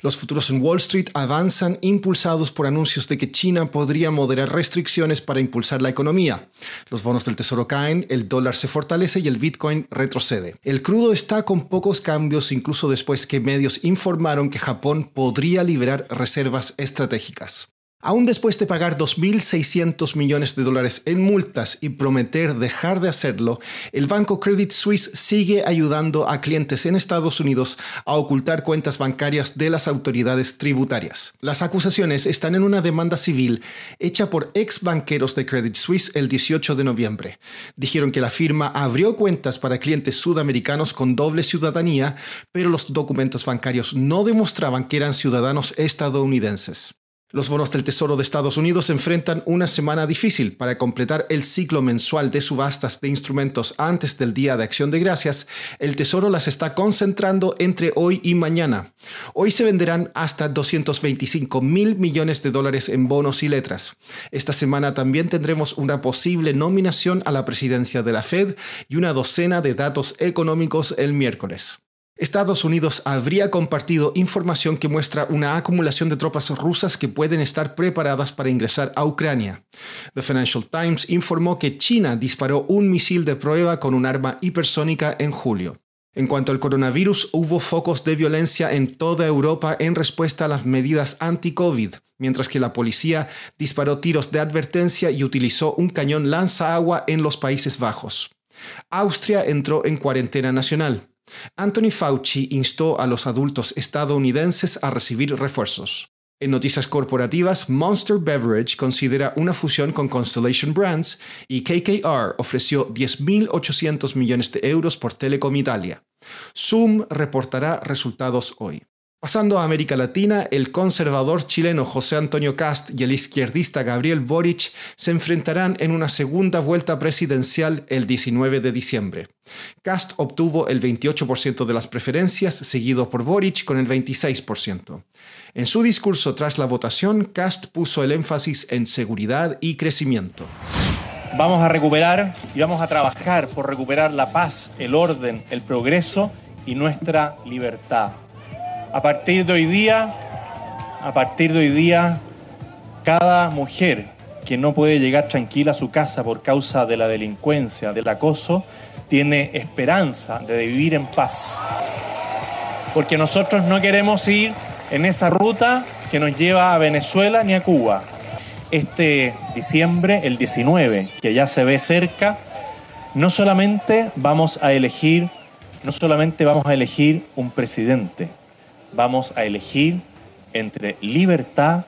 Los futuros en Wall Street avanzan impulsados por anuncios de que China podría moderar restricciones para impulsar la economía. Los bonos del tesoro caen, el dólar se fortalece y el Bitcoin retrocede. El crudo está con pocos cambios incluso después que medios informaron que Japón podría liberar reservas estratégicas. Aún después de pagar 2.600 millones de dólares en multas y prometer dejar de hacerlo, el banco Credit Suisse sigue ayudando a clientes en Estados Unidos a ocultar cuentas bancarias de las autoridades tributarias. Las acusaciones están en una demanda civil hecha por ex banqueros de Credit Suisse el 18 de noviembre. Dijeron que la firma abrió cuentas para clientes sudamericanos con doble ciudadanía, pero los documentos bancarios no demostraban que eran ciudadanos estadounidenses. Los bonos del Tesoro de Estados Unidos enfrentan una semana difícil para completar el ciclo mensual de subastas de instrumentos antes del Día de Acción de Gracias. El Tesoro las está concentrando entre hoy y mañana. Hoy se venderán hasta 225 mil millones de dólares en bonos y letras. Esta semana también tendremos una posible nominación a la presidencia de la Fed y una docena de datos económicos el miércoles. Estados Unidos habría compartido información que muestra una acumulación de tropas rusas que pueden estar preparadas para ingresar a Ucrania. The Financial Times informó que China disparó un misil de prueba con un arma hipersónica en julio. En cuanto al coronavirus, hubo focos de violencia en toda Europa en respuesta a las medidas anti-COVID, mientras que la policía disparó tiros de advertencia y utilizó un cañón lanza agua en los Países Bajos. Austria entró en cuarentena nacional. Anthony Fauci instó a los adultos estadounidenses a recibir refuerzos. En noticias corporativas, Monster Beverage considera una fusión con Constellation Brands y KKR ofreció 10.800 millones de euros por Telecom Italia. Zoom reportará resultados hoy. Pasando a América Latina, el conservador chileno José Antonio Cast y el izquierdista Gabriel Boric se enfrentarán en una segunda vuelta presidencial el 19 de diciembre. Cast obtuvo el 28% de las preferencias, seguido por Boric con el 26%. En su discurso tras la votación, Cast puso el énfasis en seguridad y crecimiento. Vamos a recuperar y vamos a trabajar por recuperar la paz, el orden, el progreso y nuestra libertad. A partir de hoy día, a partir de hoy día, cada mujer que no puede llegar tranquila a su casa por causa de la delincuencia, del acoso, tiene esperanza de vivir en paz. Porque nosotros no queremos ir en esa ruta que nos lleva a Venezuela ni a Cuba. Este diciembre, el 19, que ya se ve cerca, no solamente vamos a elegir, no solamente vamos a elegir un presidente, vamos a elegir entre libertad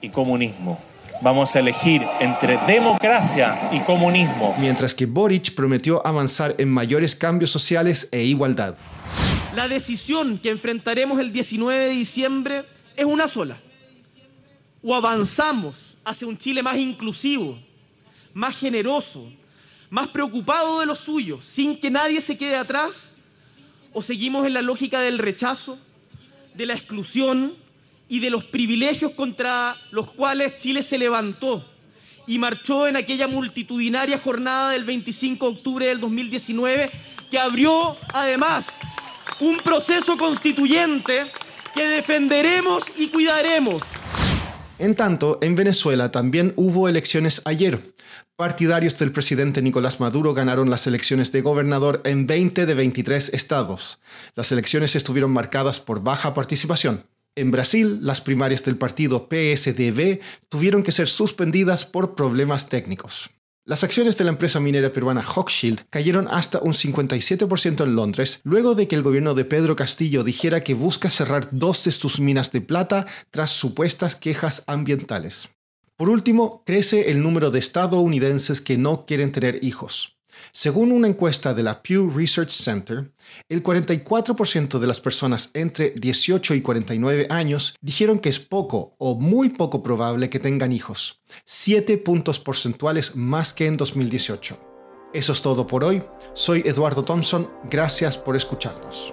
y comunismo. Vamos a elegir entre democracia y comunismo. Mientras que Boric prometió avanzar en mayores cambios sociales e igualdad. La decisión que enfrentaremos el 19 de diciembre es una sola. O avanzamos hacia un Chile más inclusivo, más generoso, más preocupado de los suyos, sin que nadie se quede atrás, o seguimos en la lógica del rechazo, de la exclusión y de los privilegios contra los cuales Chile se levantó y marchó en aquella multitudinaria jornada del 25 de octubre del 2019 que abrió además un proceso constituyente que defenderemos y cuidaremos. En tanto, en Venezuela también hubo elecciones ayer. Partidarios del presidente Nicolás Maduro ganaron las elecciones de gobernador en 20 de 23 estados. Las elecciones estuvieron marcadas por baja participación. En Brasil, las primarias del partido PSDB tuvieron que ser suspendidas por problemas técnicos. Las acciones de la empresa minera peruana Hochschild cayeron hasta un 57% en Londres luego de que el gobierno de Pedro Castillo dijera que busca cerrar dos de sus minas de plata tras supuestas quejas ambientales. Por último, crece el número de estadounidenses que no quieren tener hijos. Según una encuesta de la Pew Research Center, el 44% de las personas entre 18 y 49 años dijeron que es poco o muy poco probable que tengan hijos, 7 puntos porcentuales más que en 2018. Eso es todo por hoy. Soy Eduardo Thompson. Gracias por escucharnos.